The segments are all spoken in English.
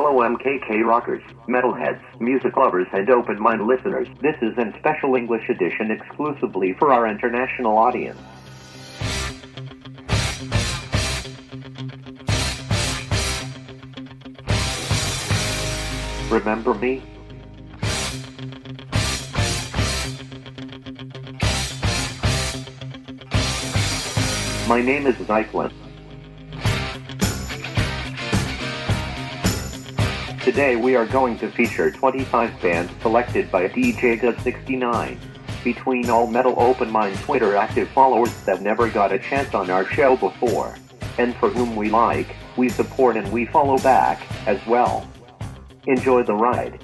Hello MKK rockers, metalheads, music lovers and open-minded listeners. This is in special English edition exclusively for our international audience. Remember me? My name is Zyklin. Today we are going to feature 25 bands selected by DJ 69, Between all metal open mind Twitter active followers that never got a chance on our show before, and for whom we like, we support and we follow back as well. Enjoy the ride.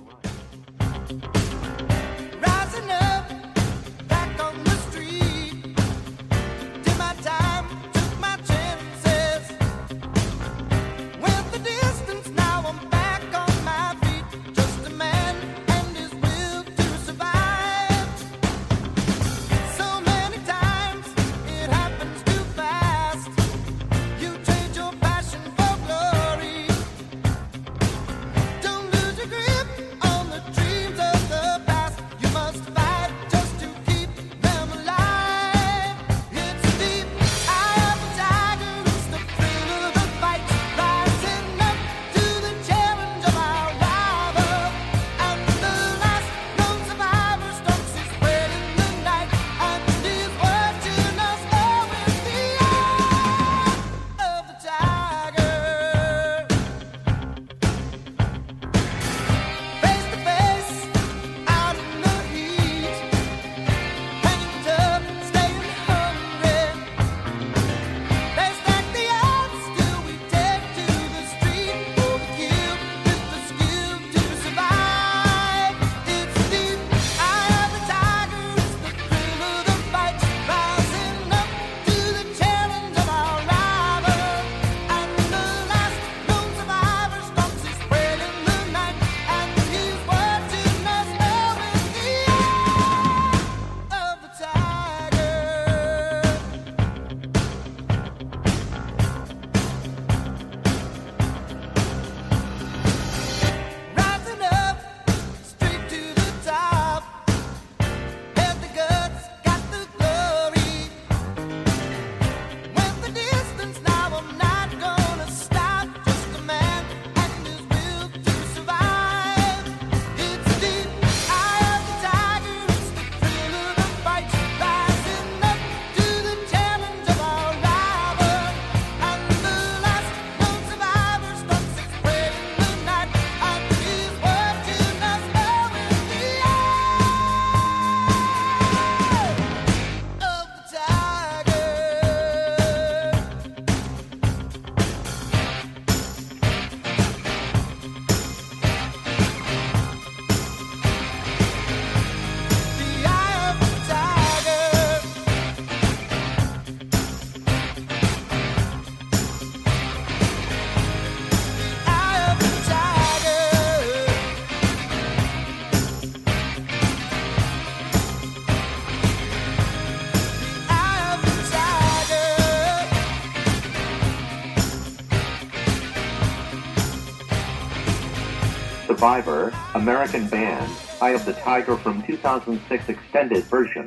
Survivor, American Band, Eye of the Tiger from 2006 extended version.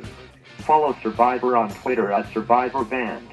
Follow Survivor on Twitter at Survivor Band.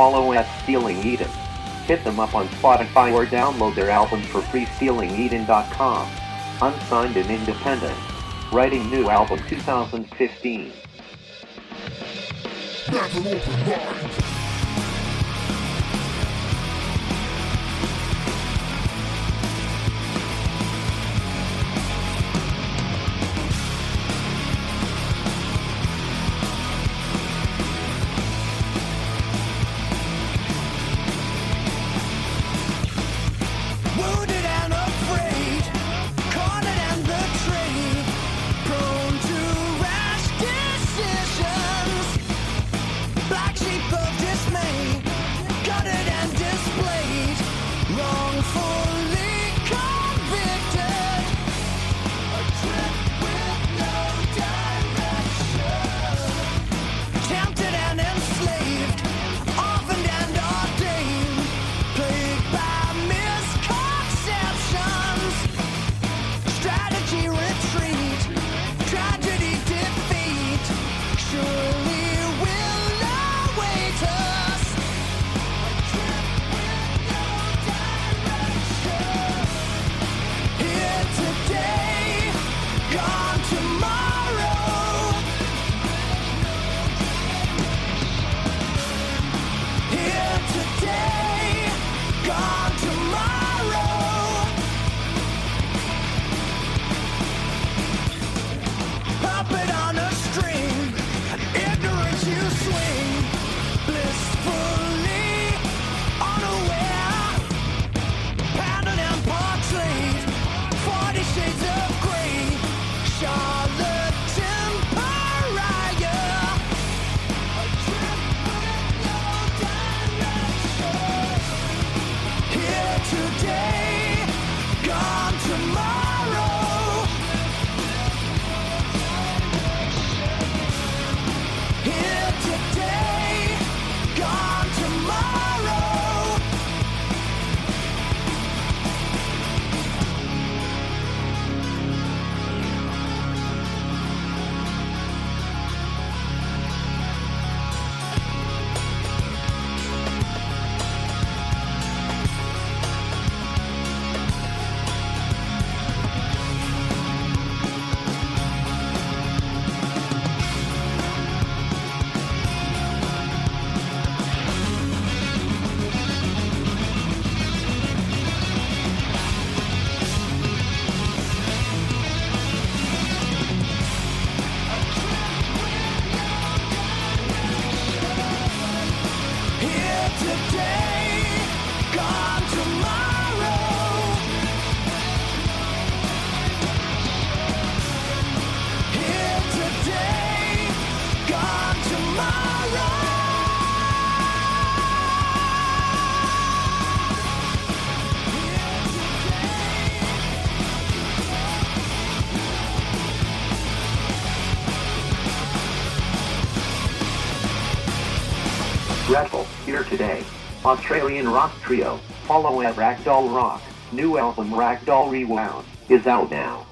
follow at Stealing Eden. Hit them up on Spotify or download their album for free stealingeden.com. Unsigned and independent. Writing new album 2015. Australian rock trio, follow at Ragdoll Rock, new album Ragdoll Rewound, is out now.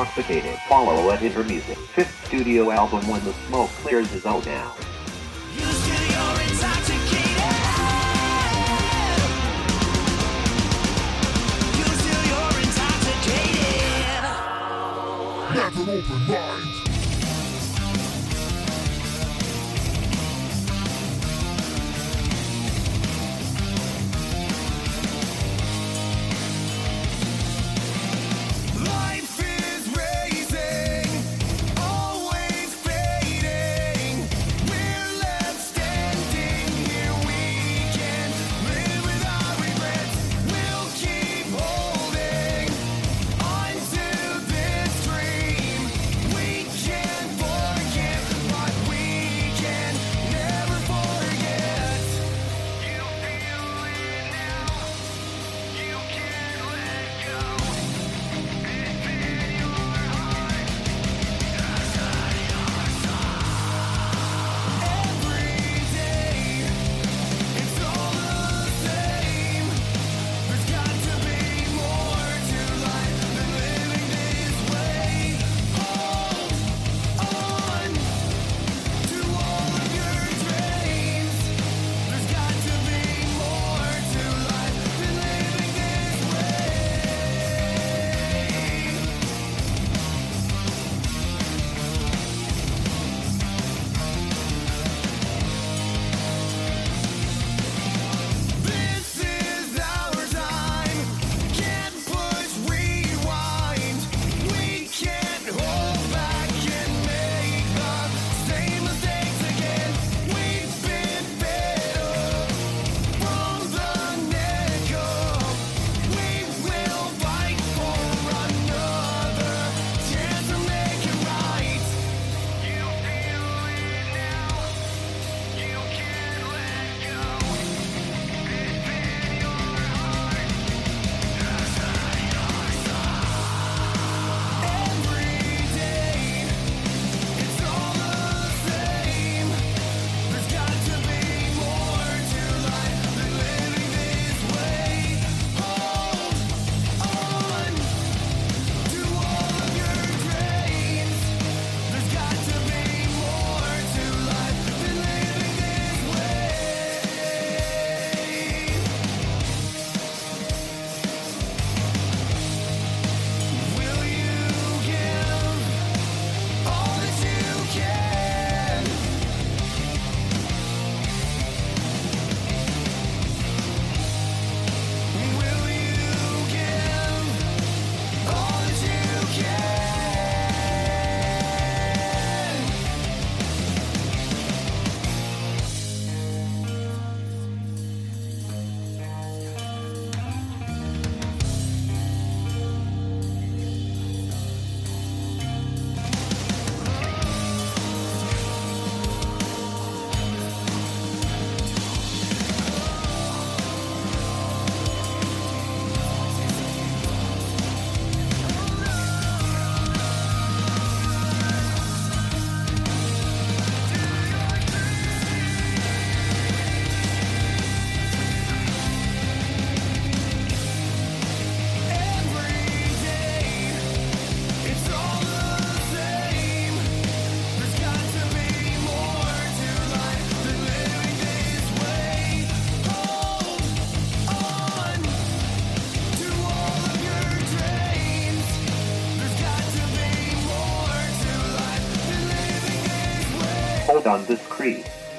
intoxicated follow at Intermusic, fifth studio album When the Smoke Clears is out now. Never open mind.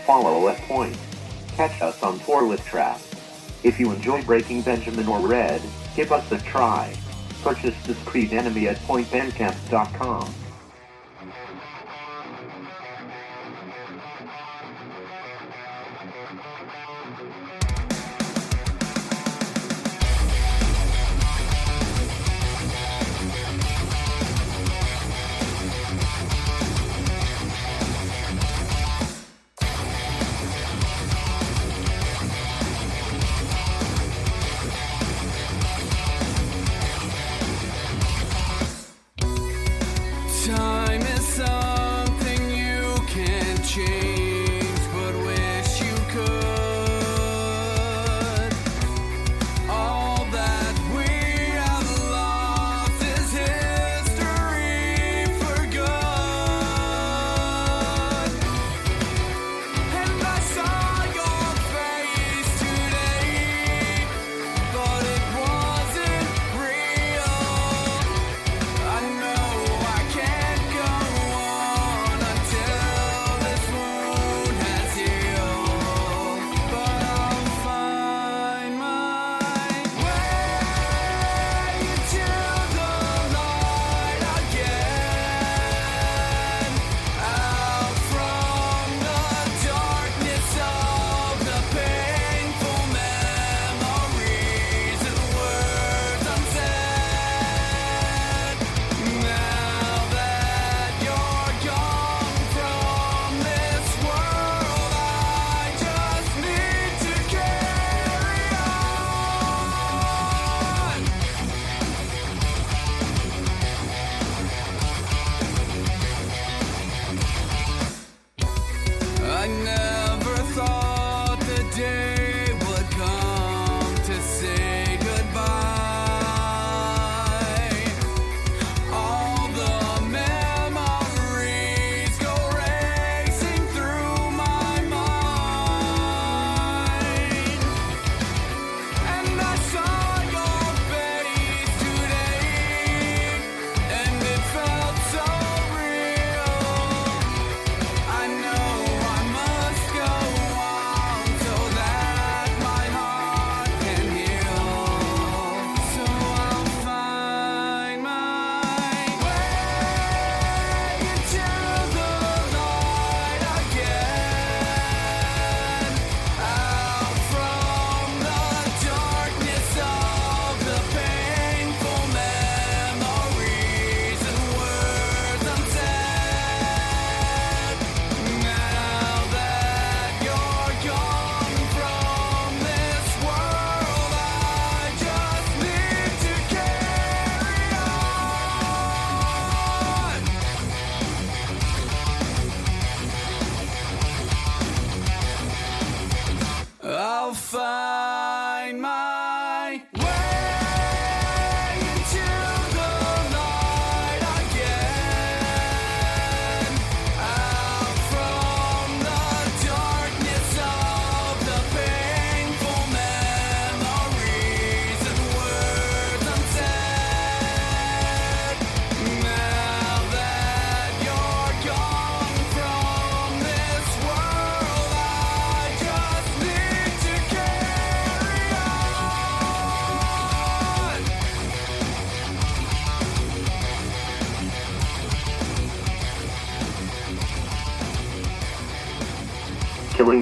Follow at Point. Catch us on tour with Trap. If you enjoy Breaking Benjamin or Red, give us a try. Purchase Discreet Enemy at pointbandcamp.com.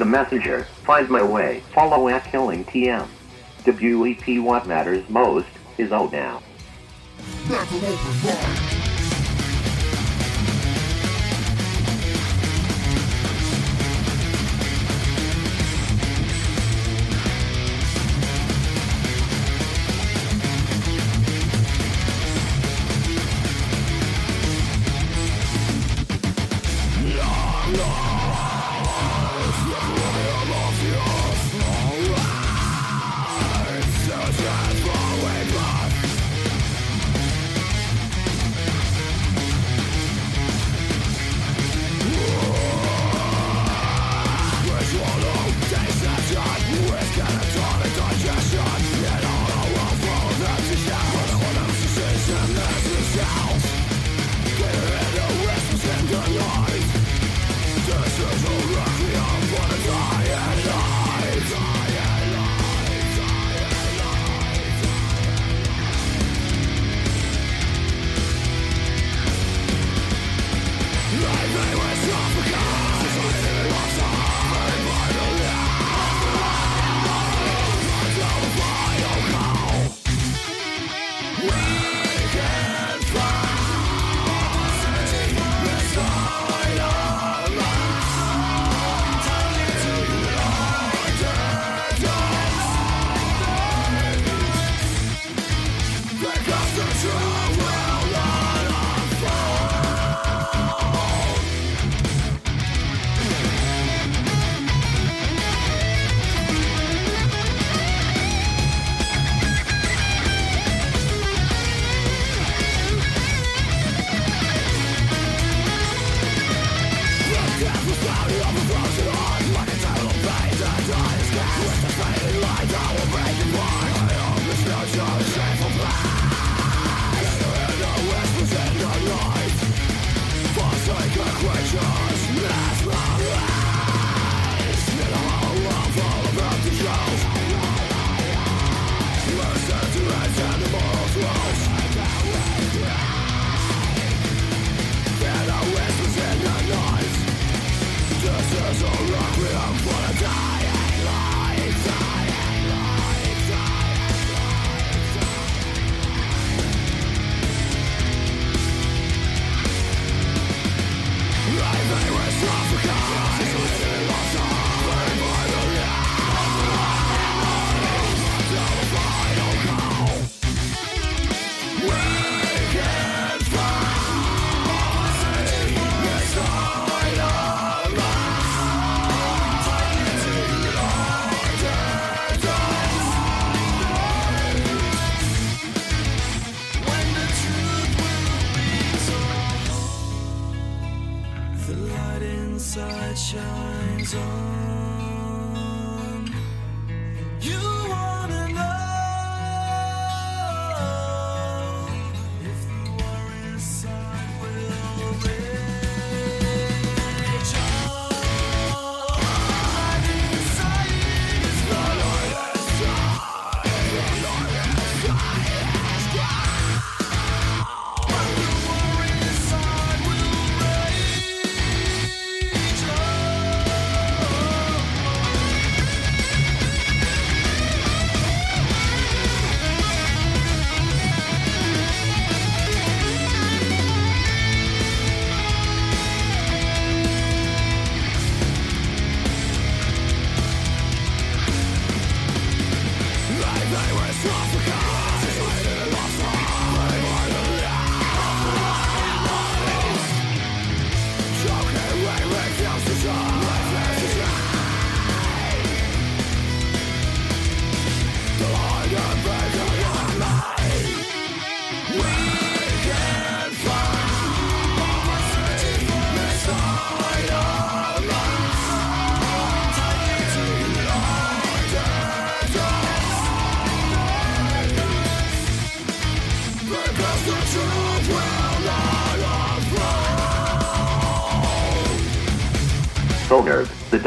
Messenger, Find My Way, follow at Killing TM. WEP What Matters Most is out now.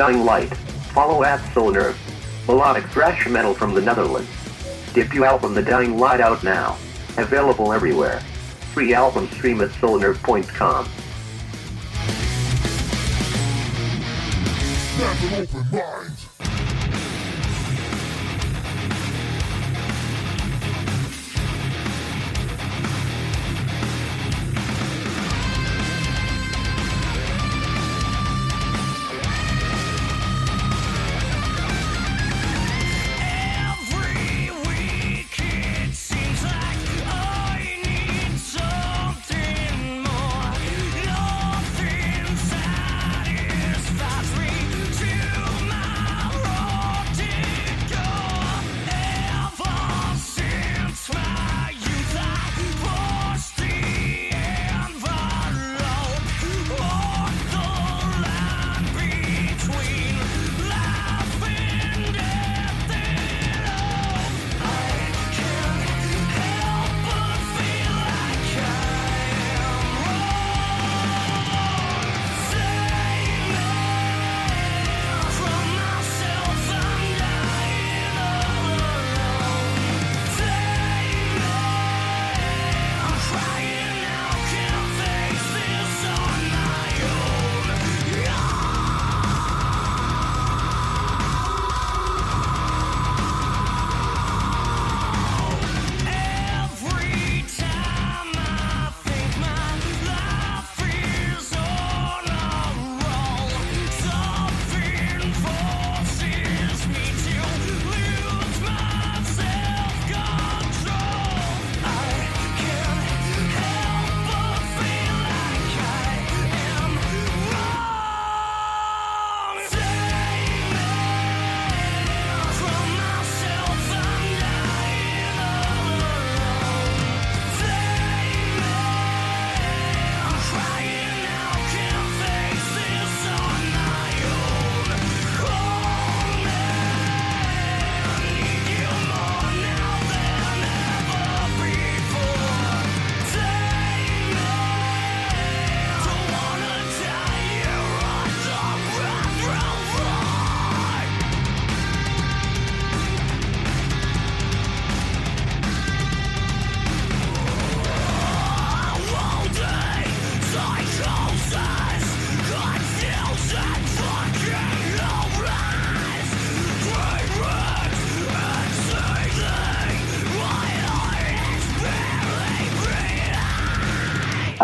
Dying Light. Follow at Sonar. Melodic thrash metal from the Netherlands. Debut album The Dying Light out now. Available everywhere. Free album stream at sonar.com. Have an open mind.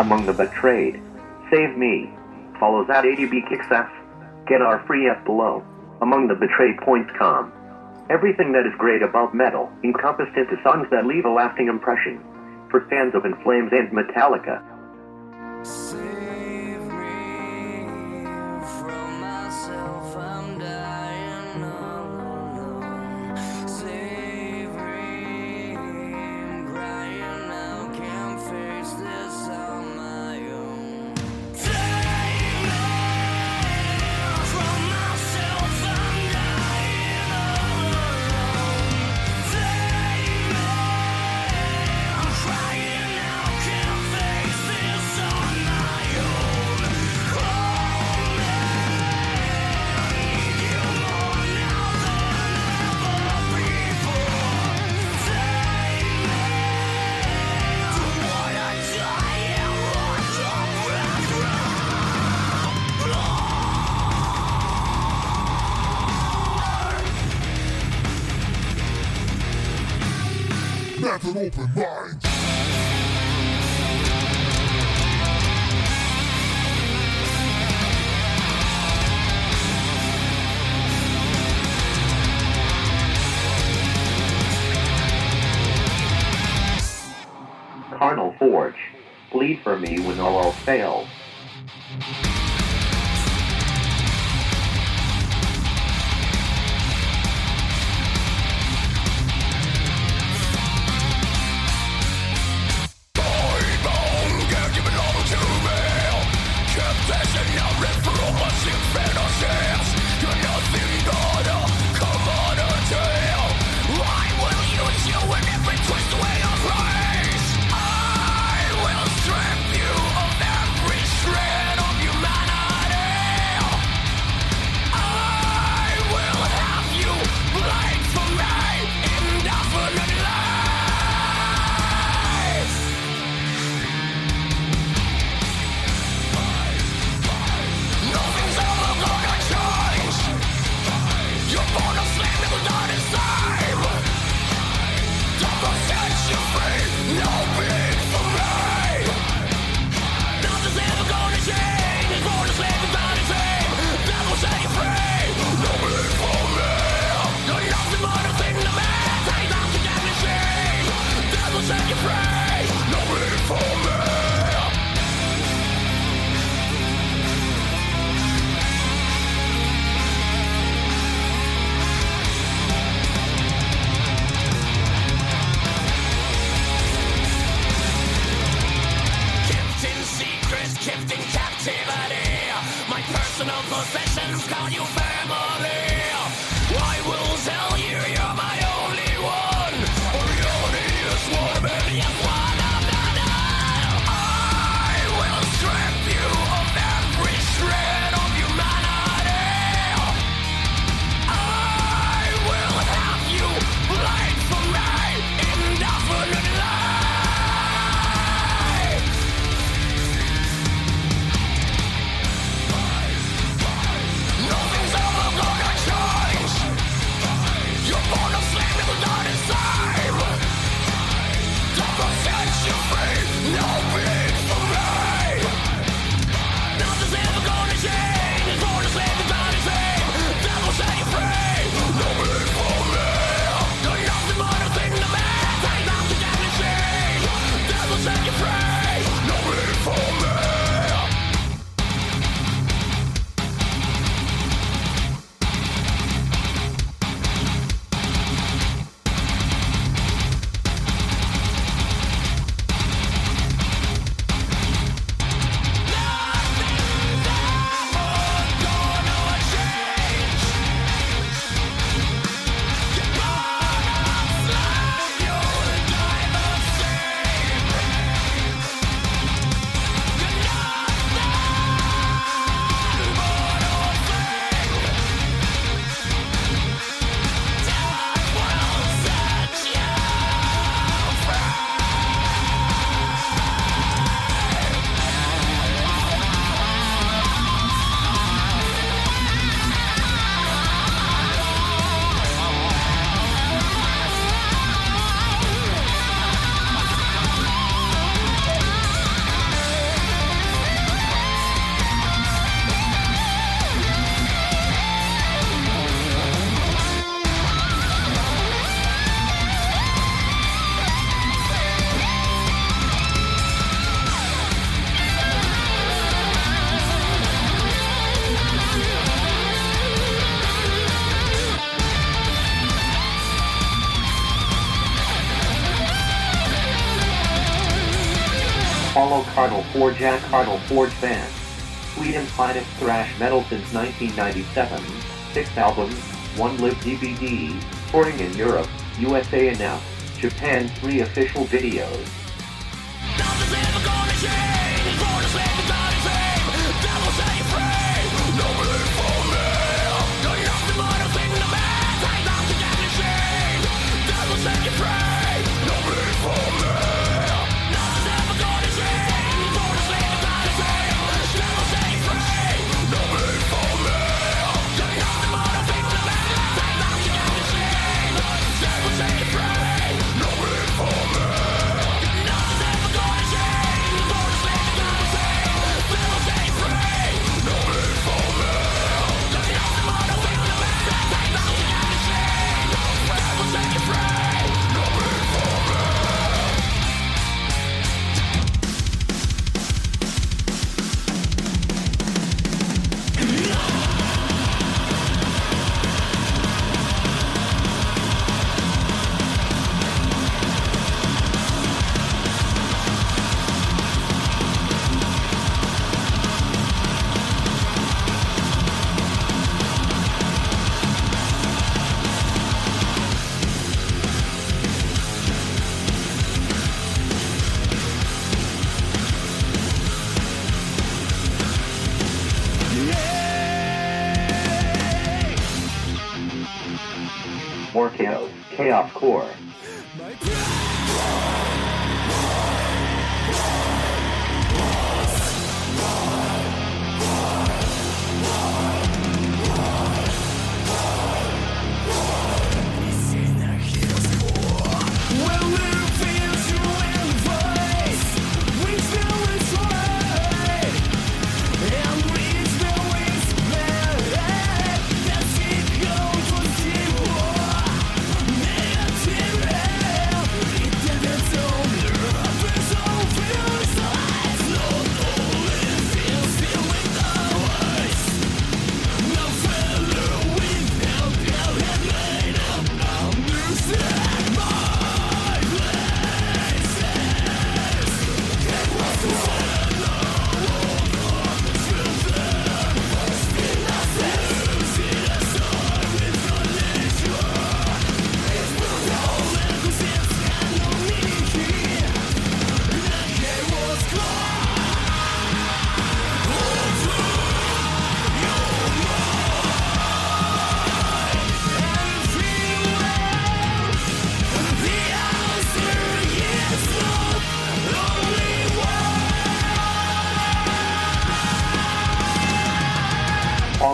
among the betrayed. Save me. Follows that ADB Kicksats. Get our free app below. Among the betrayed points com. Everything that is great about metal encompassed into songs that leave a lasting impression. For fans of In Flames and Metallica, Carnal Forge Jack Carnal Forge Band. Sweden finest Thrash Metal since 1997. Six albums, one live DVD, touring in Europe, USA announced. Japan three official videos.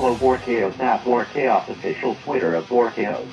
Follow Vorchaos. Chaos at official Twitter of Vorchaos.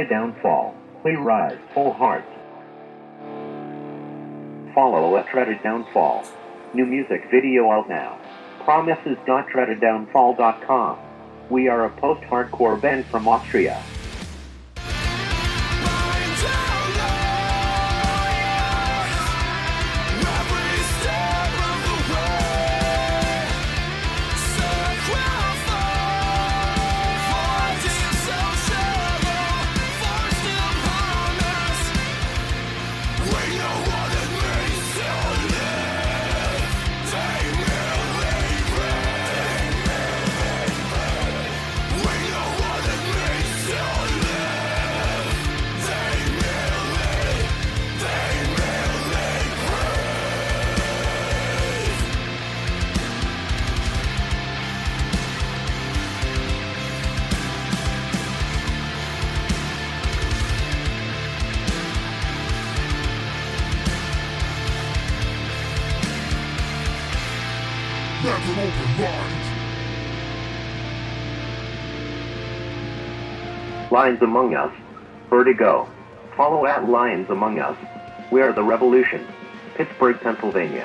Dreaded Downfall, Clear Eyes, Full Heart. Follow at Dreaded Downfall. New music video out now. Promises.dreadeddownfall.com. We are a post-hardcore band from Austria. Lions Among Us. Vertigo. Follow at Lions Among Us. We are the revolution. Pittsburgh, Pennsylvania.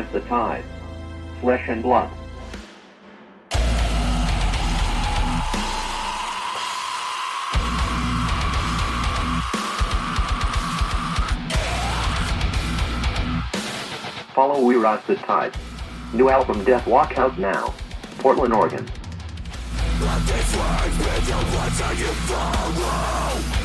The tide. Flesh and blood. Follow We Rise the Tide. New album Death Walk out now. Portland, Oregon.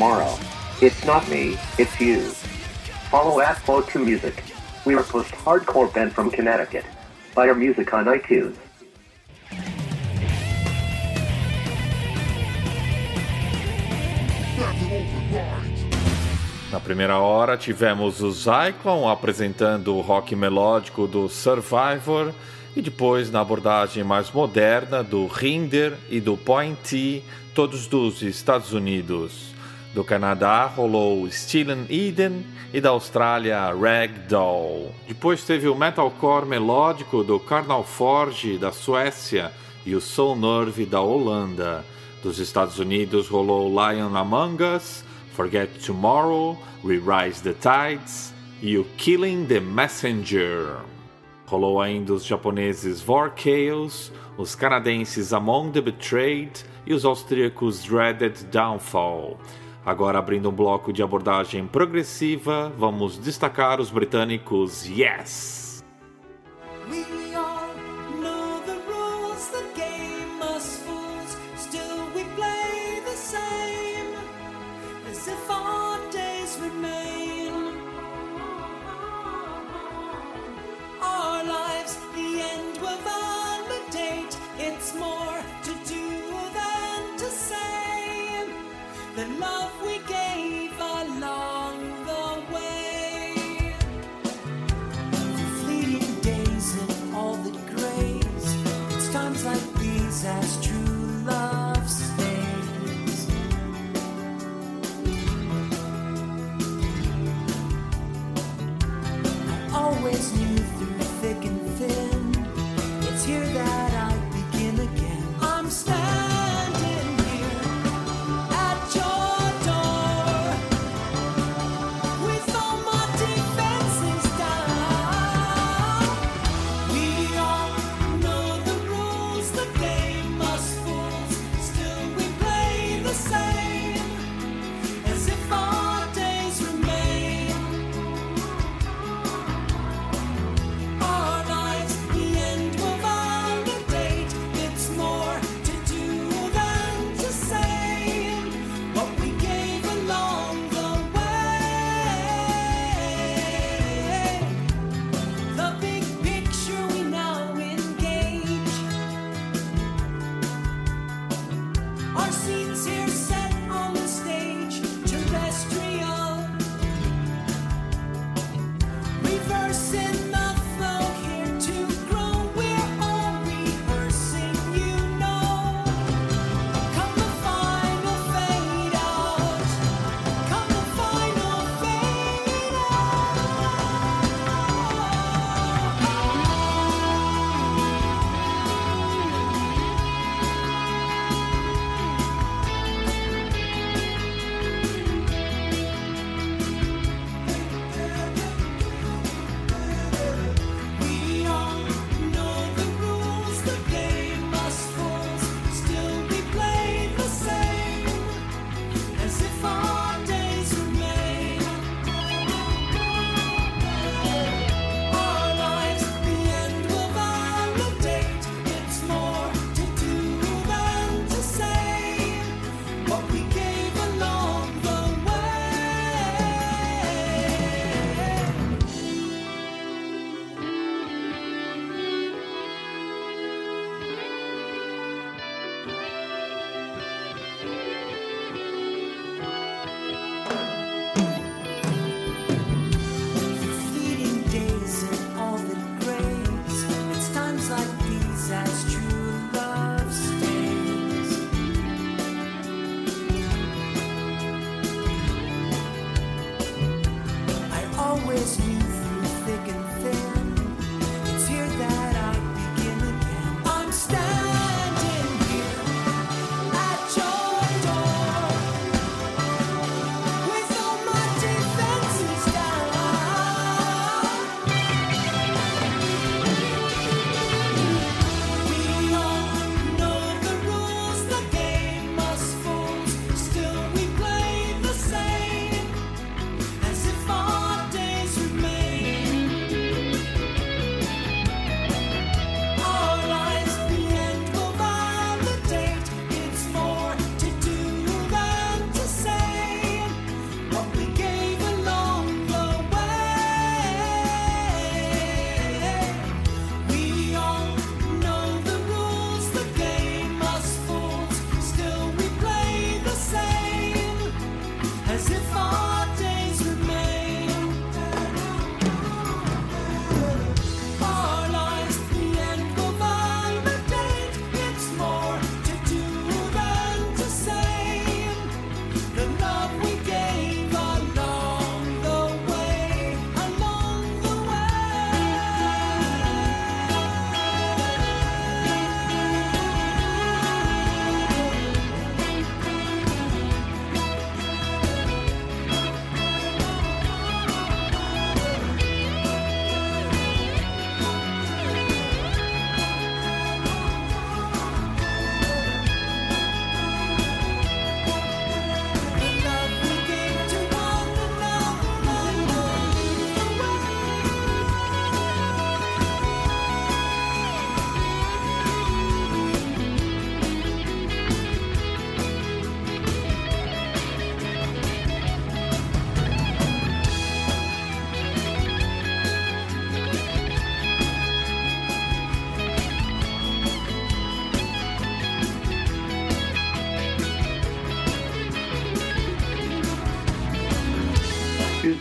tomorrow. It's not me, it's you. Follow at Flow2 Music. We are post-hardcore band from Connecticut. Buy our music on iTunes. Na primeira hora tivemos o Zyklon apresentando o rock melódico do Survivor e depois na abordagem mais moderna do Hinder e do Point T, todos dos Estados Unidos. Do Canadá rolou Still Eden e da Austrália Ragdoll. Depois teve o metalcore melódico do Carnal Forge da Suécia e o Soul Nerve da Holanda. Dos Estados Unidos rolou Lion Among Us, Forget Tomorrow, We Rise the Tides e o Killing the Messenger. Rolou ainda os japoneses Vor Chaos, os canadenses Among the Betrayed e os austríacos Dreaded Downfall. Agora, abrindo um bloco de abordagem progressiva, vamos destacar os britânicos Yes!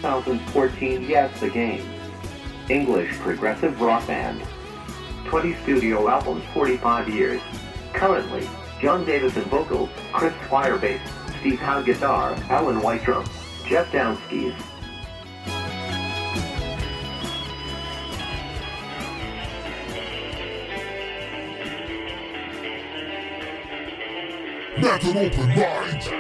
2014 Yes the Game. English progressive rock band. 20 studio albums, 45 years. Currently, Jon Davison vocals, Chris Squire bass, Steve Howe guitar, Alan White drums, Jeff Downskis, That's an open mind.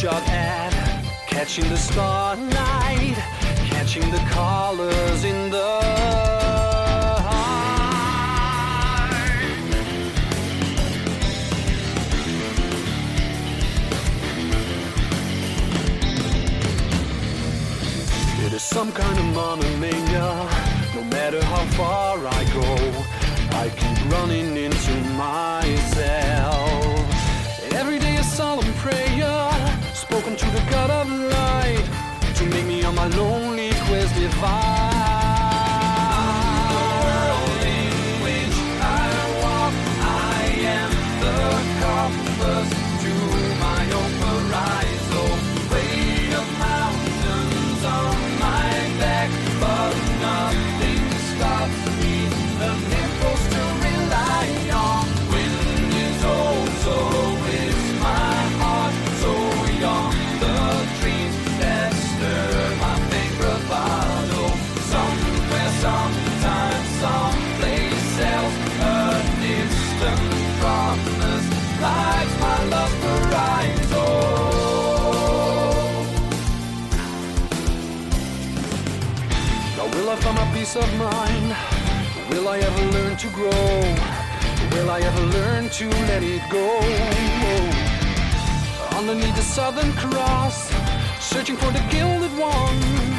shot at catching the starlight, catching the colors in the It is some kind of monomania. No matter how far I go, I keep running into myself. Every day a solemn prayer. To the God of light to make me on my lonely quest divine. peace of mind? Will I ever learn to grow? Will I ever learn to let it go? Underneath the Southern Cross, searching for the gilded one.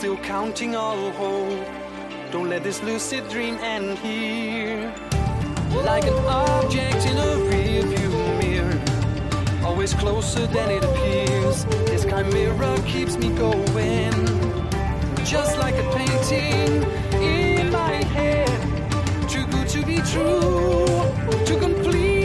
Still counting all hope. Don't let this lucid dream end here. Like an object in a rearview mirror, always closer than it appears. This chimera keeps me going, just like a painting in my head. Too good to be true, too complete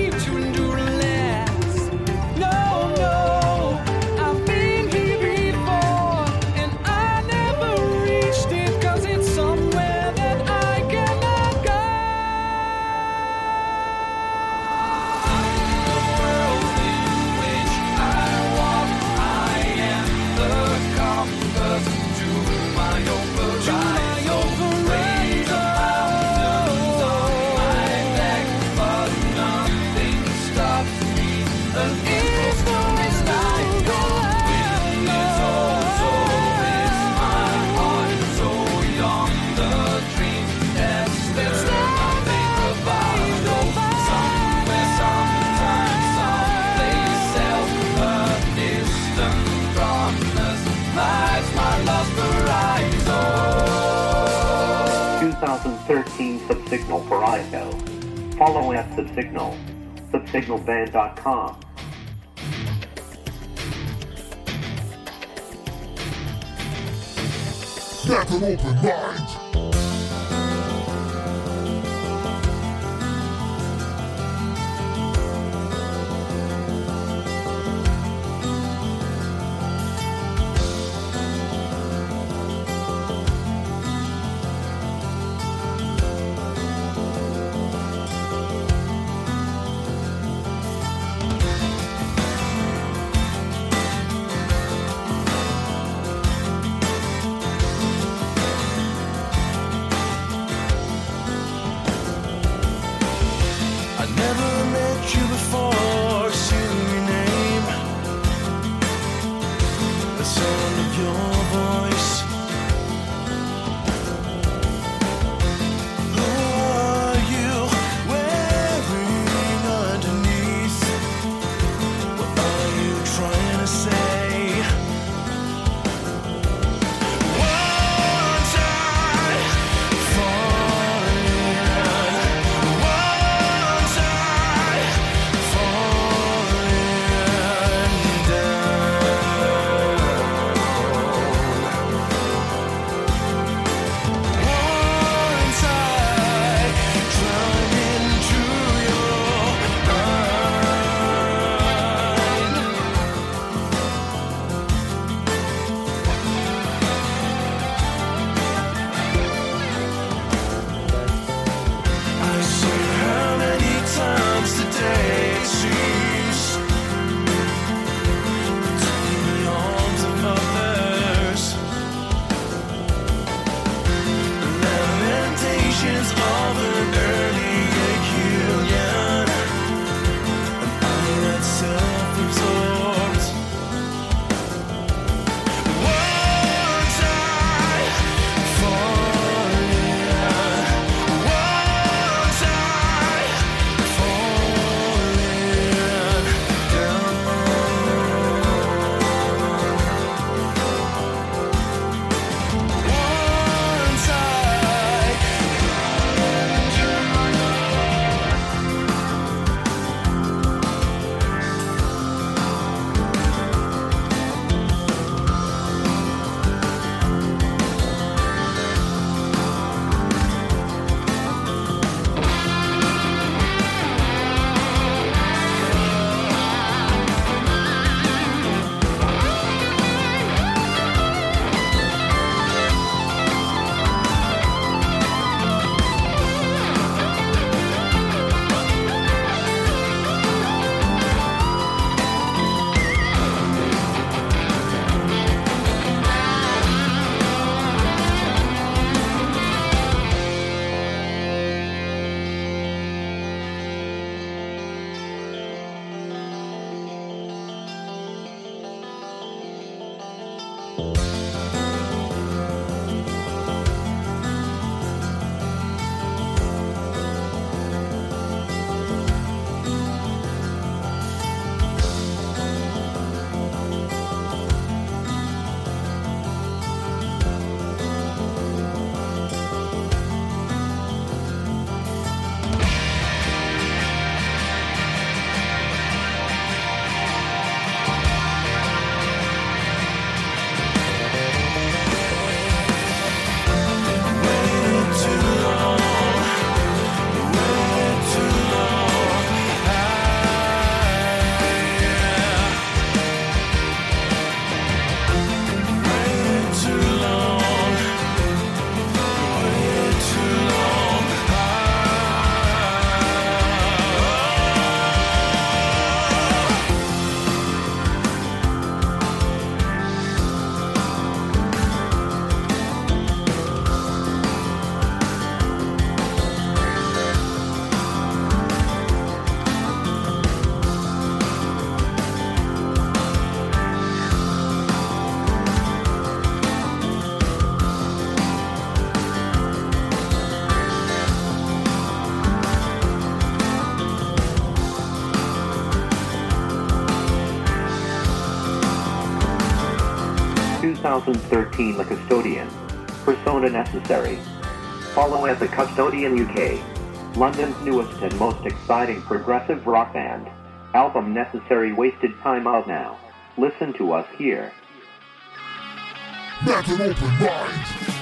Subsignalband.com. Get an open mind. 2013 The Custodian. Persona Necessary. Follow at The Custodian UK, London's newest and most exciting progressive rock band. Album Necessary Wasted Time out now. Listen to us here. That's an open mind.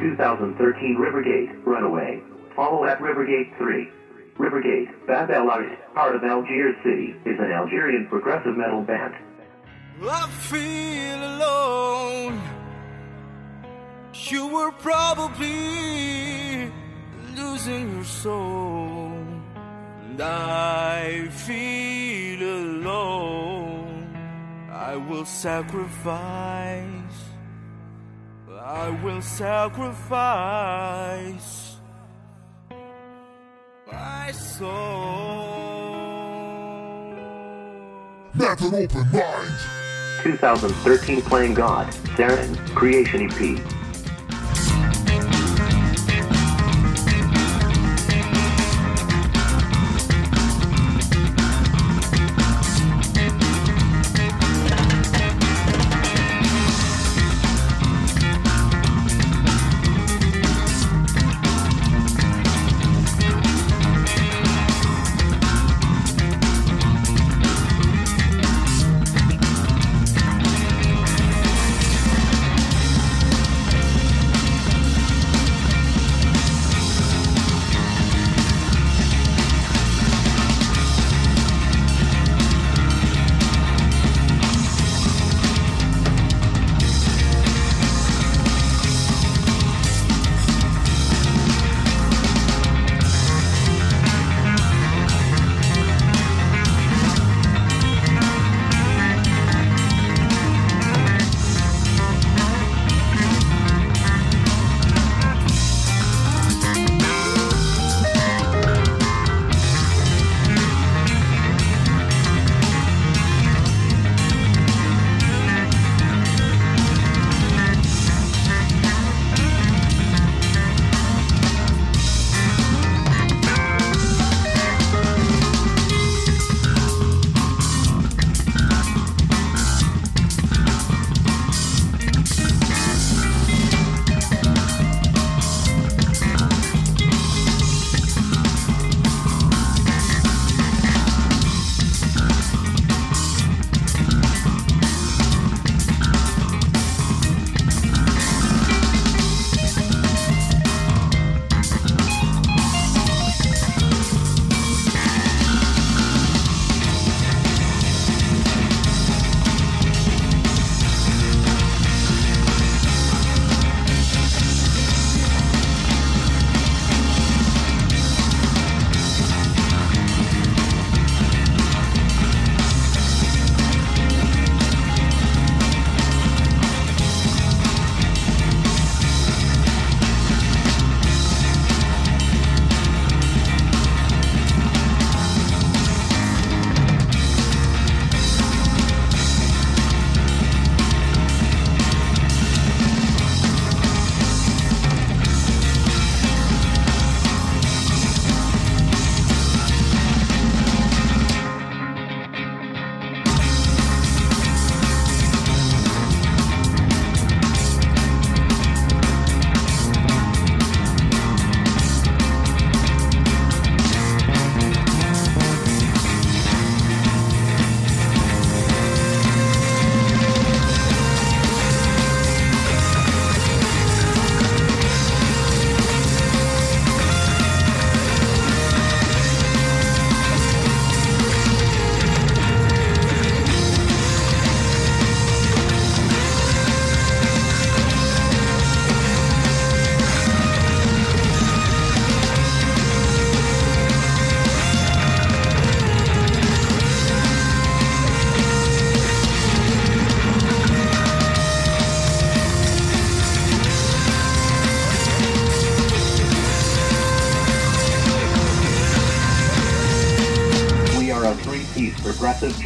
2013 Rivergate, Runaway. Follow at Rivergate 3. Rivergate, Bab El part of Algiers City, is an Algerian progressive metal band. I feel alone. You were probably losing your soul. And I feel alone. I will sacrifice I will sacrifice my soul. Met an open mind. 2013 Playing God, Saren, Creation EP.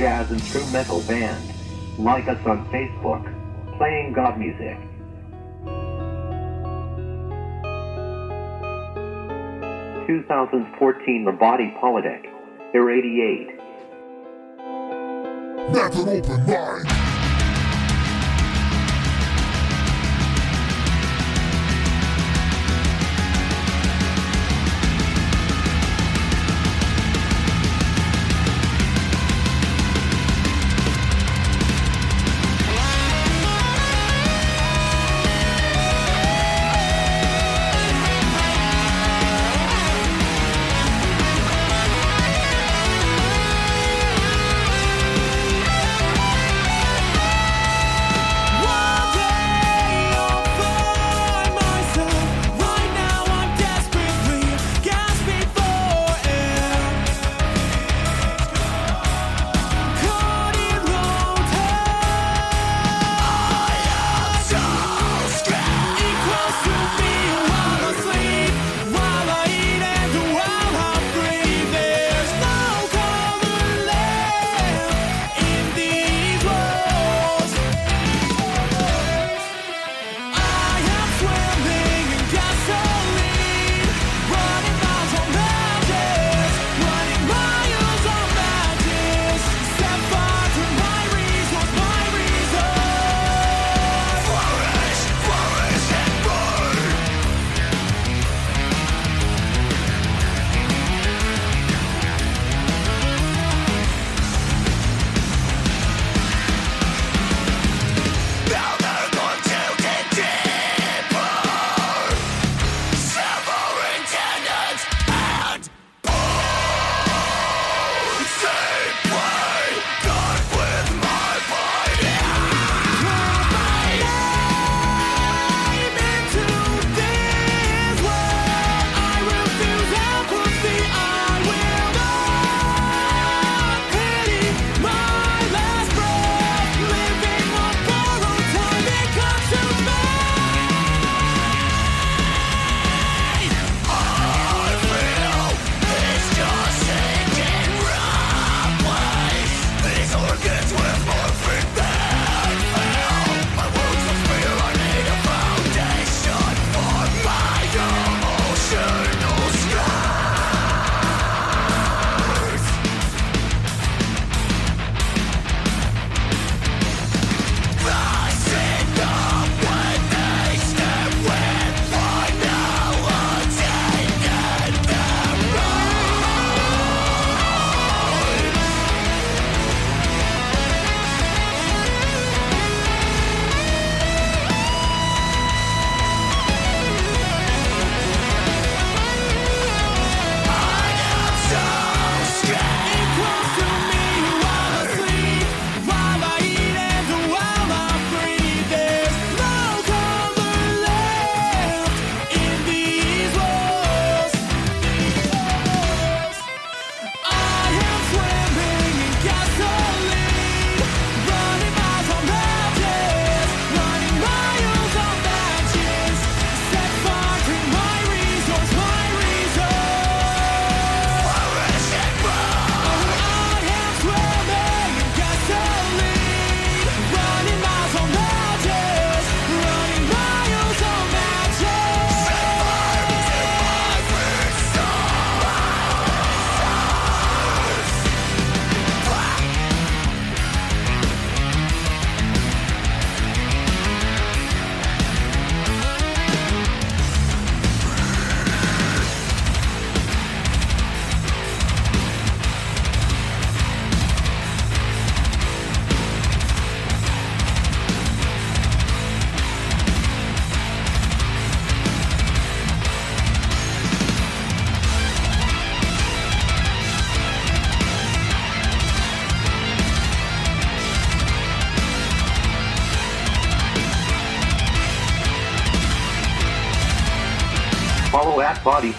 Jazz instrumental band. Like us on Facebook. Playing God Music. Two thousand fourteen The Body Politic. Irradiate. Met an open mind.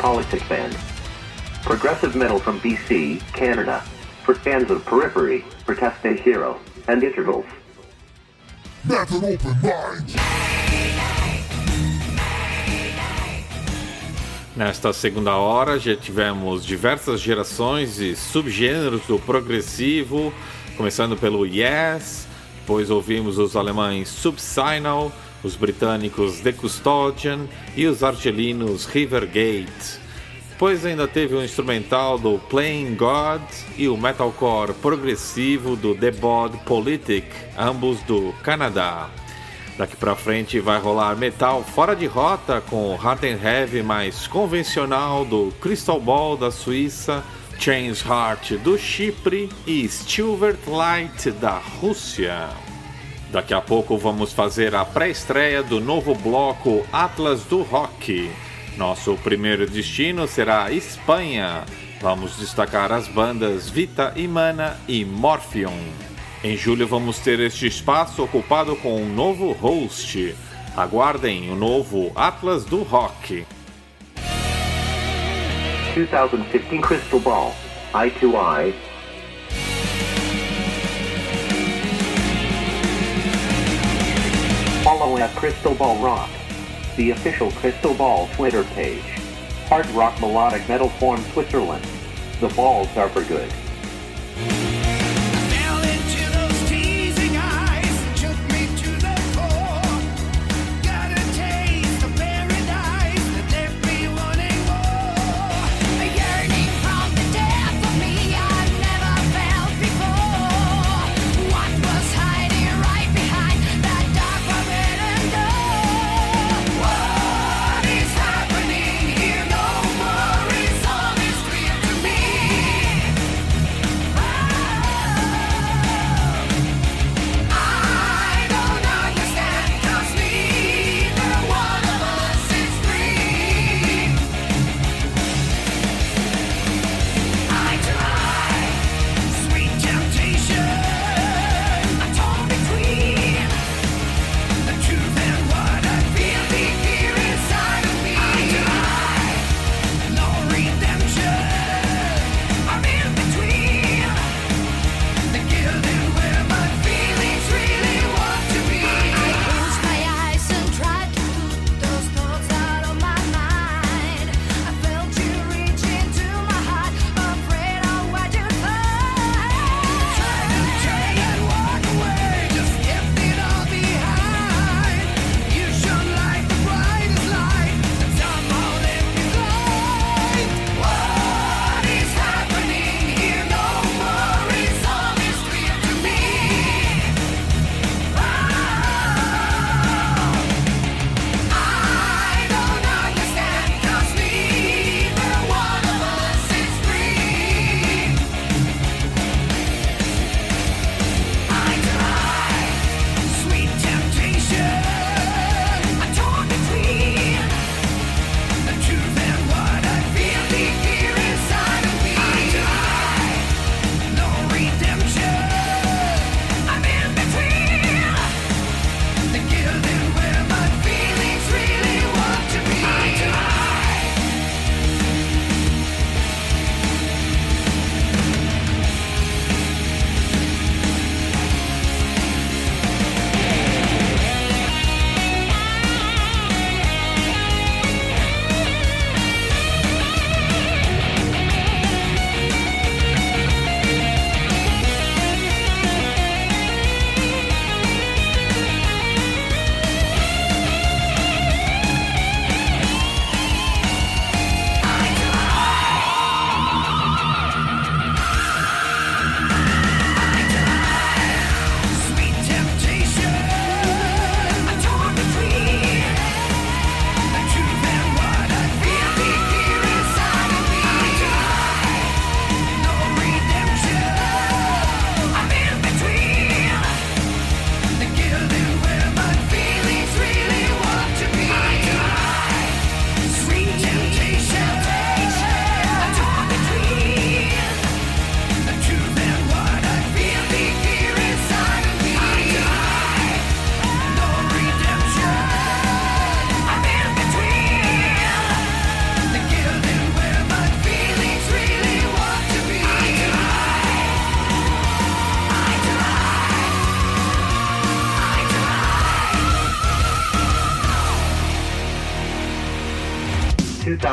Politic Band. Progressive metal from BC, Canada. For fans of Periphery, Proteste Hero, and Intervals. Met an open mind. Nesta segunda hora já tivemos diversas gerações e subgêneros do progressivo, começando pelo Yes, depois ouvimos os alemães Subsignal, os britânicos The Custodian e os argelinos Rivergate. Depois ainda teve o instrumental do Playing God e o metalcore progressivo do The Bod Politic, ambos do Canadá. Daqui pra frente vai rolar metal fora de rota com o Hard and Heavy mais convencional do Crystal Ball da Suíça, Chains Heart do Chipre e Stilvert Light da Rússia. Daqui a pouco vamos fazer a pré-estreia do novo bloco Atlas do Rock. Nosso primeiro destino será Espanha. Vamos destacar as bandas Vita Imana e Morphion. Em julho vamos ter este espaço ocupado com um novo host. Aguardem o novo Atlas do Rock. 2015 Crystal Ball, I2I, Follow at Crystal Ball Rock, the official Crystal Ball Twitter page. Hard rock melodic metal form Switzerland. The balls are for good.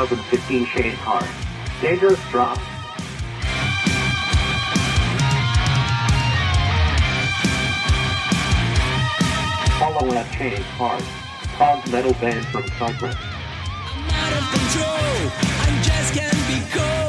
2015 Shade car. Dangerous Drop. Follow up Shade Hard. Metal band from Cyprus. I'm out of control. I just can't be cold.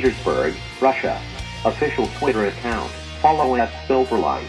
Petersburg, Russia. Official Twitter account. Follow at Silverlight.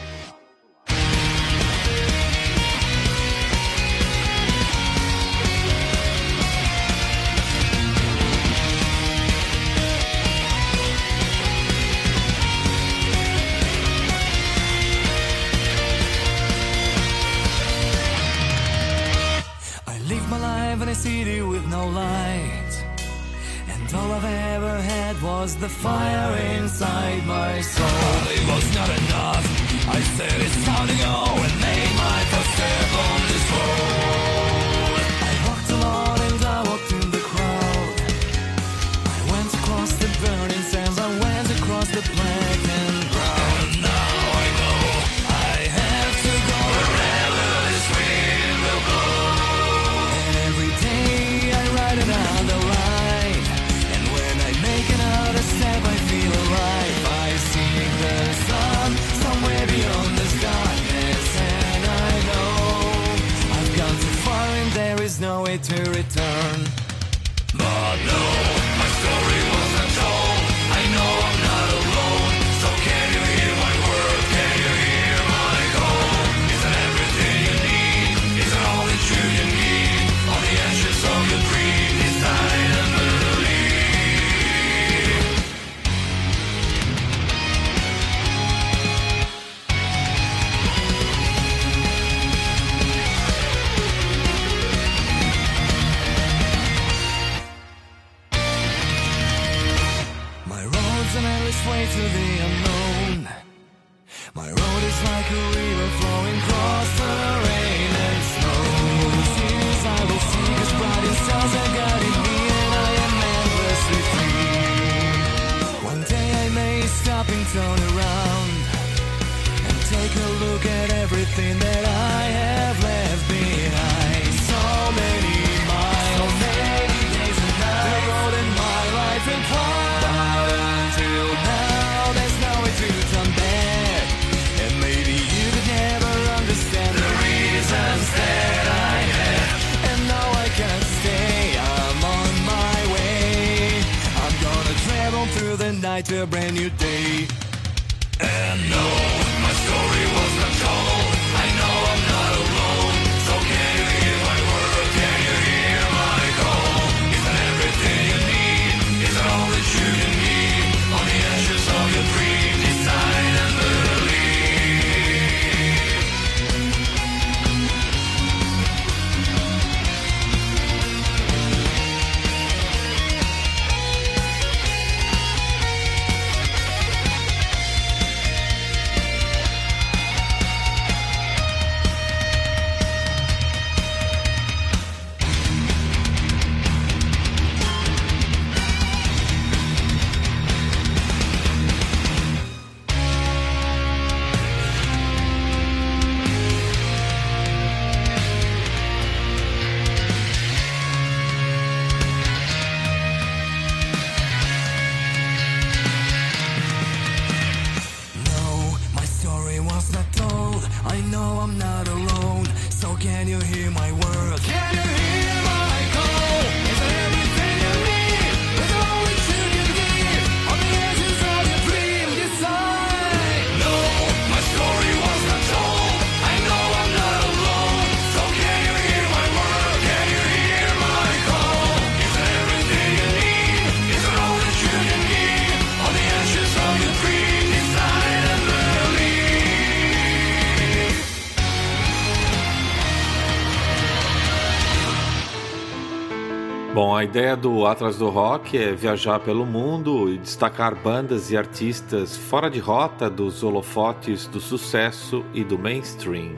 Ideia do Atlas do Rock é viajar pelo mundo e destacar bandas e artistas fora de rota dos holofotes do sucesso e do mainstream.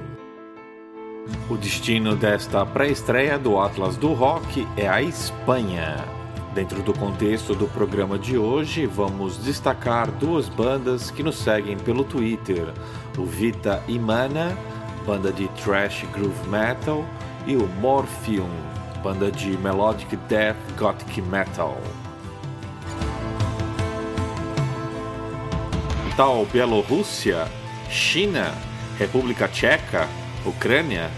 O destino desta pré-estreia do Atlas do Rock é a Espanha. Dentro do contexto do programa de hoje, vamos destacar duas bandas que nos seguem pelo Twitter: o Vita Imana, banda de thrash groove metal, e o Morphium, banda de melodic death gothic metal. Tal Bielorrússia, China, República Tcheca, Ucrânia?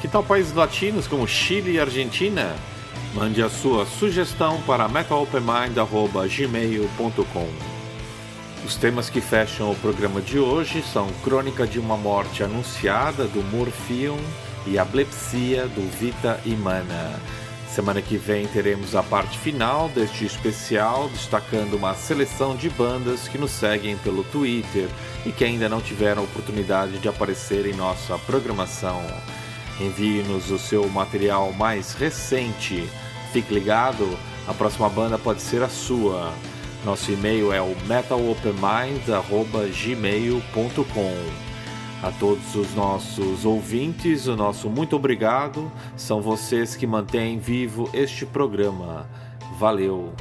Que tal países latinos como Chile e Argentina? Mande a sua sugestão para metalopenmind.gmail.com Os temas que fecham o programa de hoje são Crônica de uma Morte Anunciada, do Morphium, e Ablepsia, do Vita Imana. Semana que vem teremos a parte final deste especial, destacando uma seleção de bandas que nos seguem pelo Twitter e que ainda não tiveram oportunidade de aparecer em nossa programação. Envie-nos o seu material mais recente. Fique ligado, a próxima banda pode ser a sua. Nosso e-mail é o metalopenmind.gmail.com. A todos os nossos ouvintes, o nosso muito obrigado. São vocês que mantêm vivo este programa. Valeu!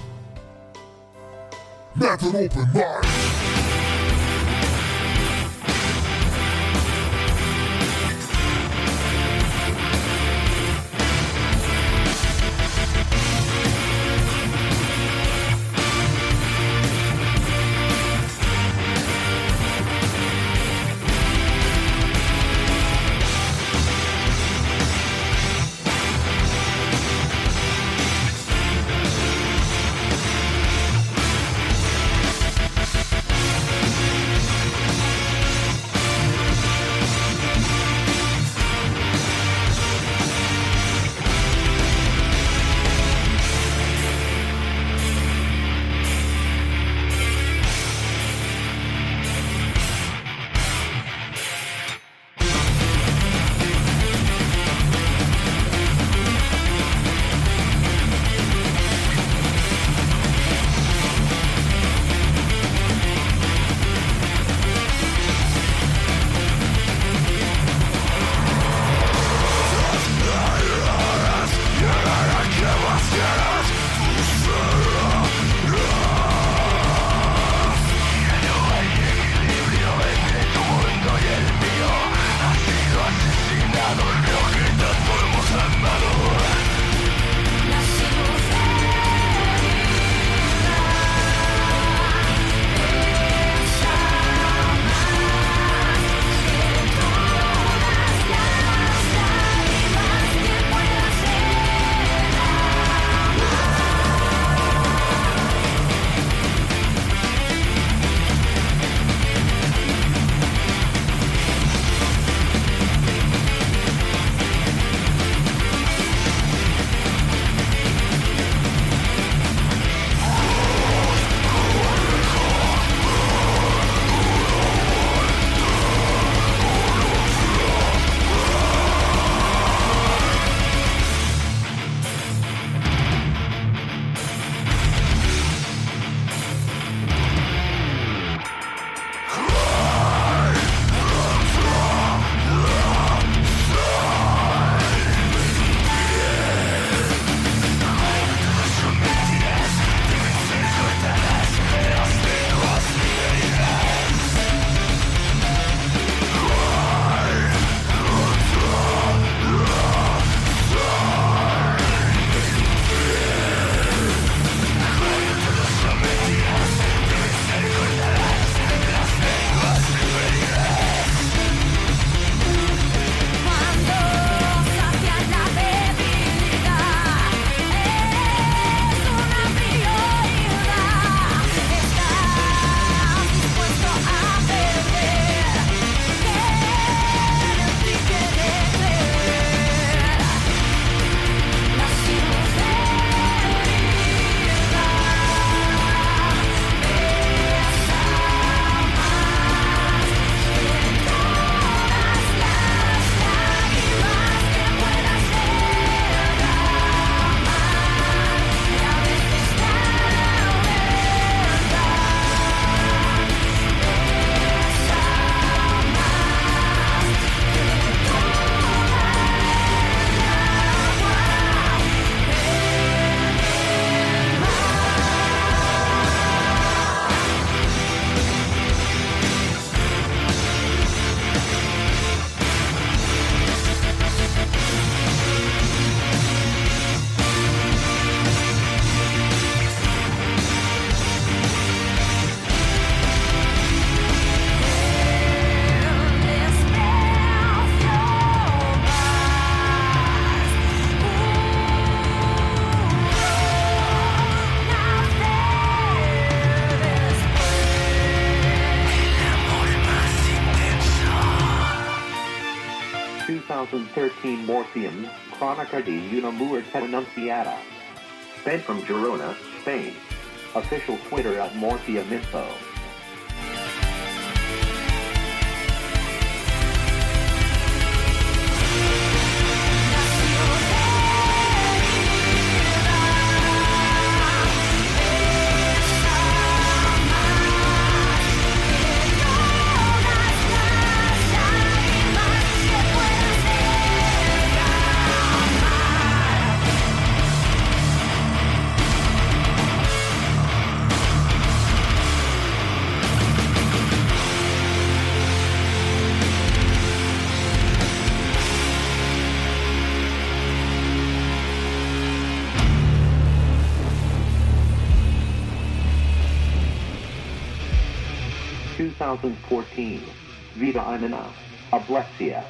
di Namur Sent from Girona, Spain. Official Twitter at Morphia Mispo. 2014. Vita Imana Ablepsia.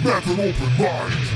That's an open mind.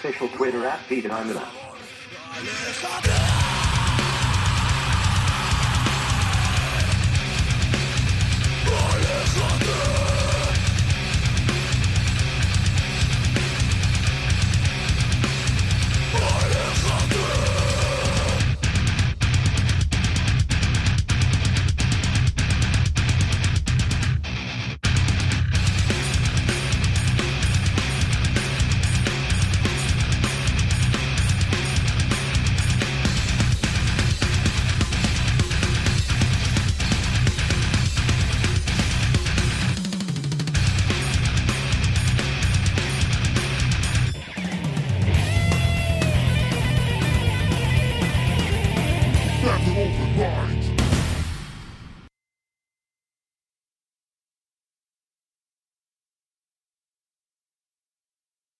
Official Twitter at. Stop it!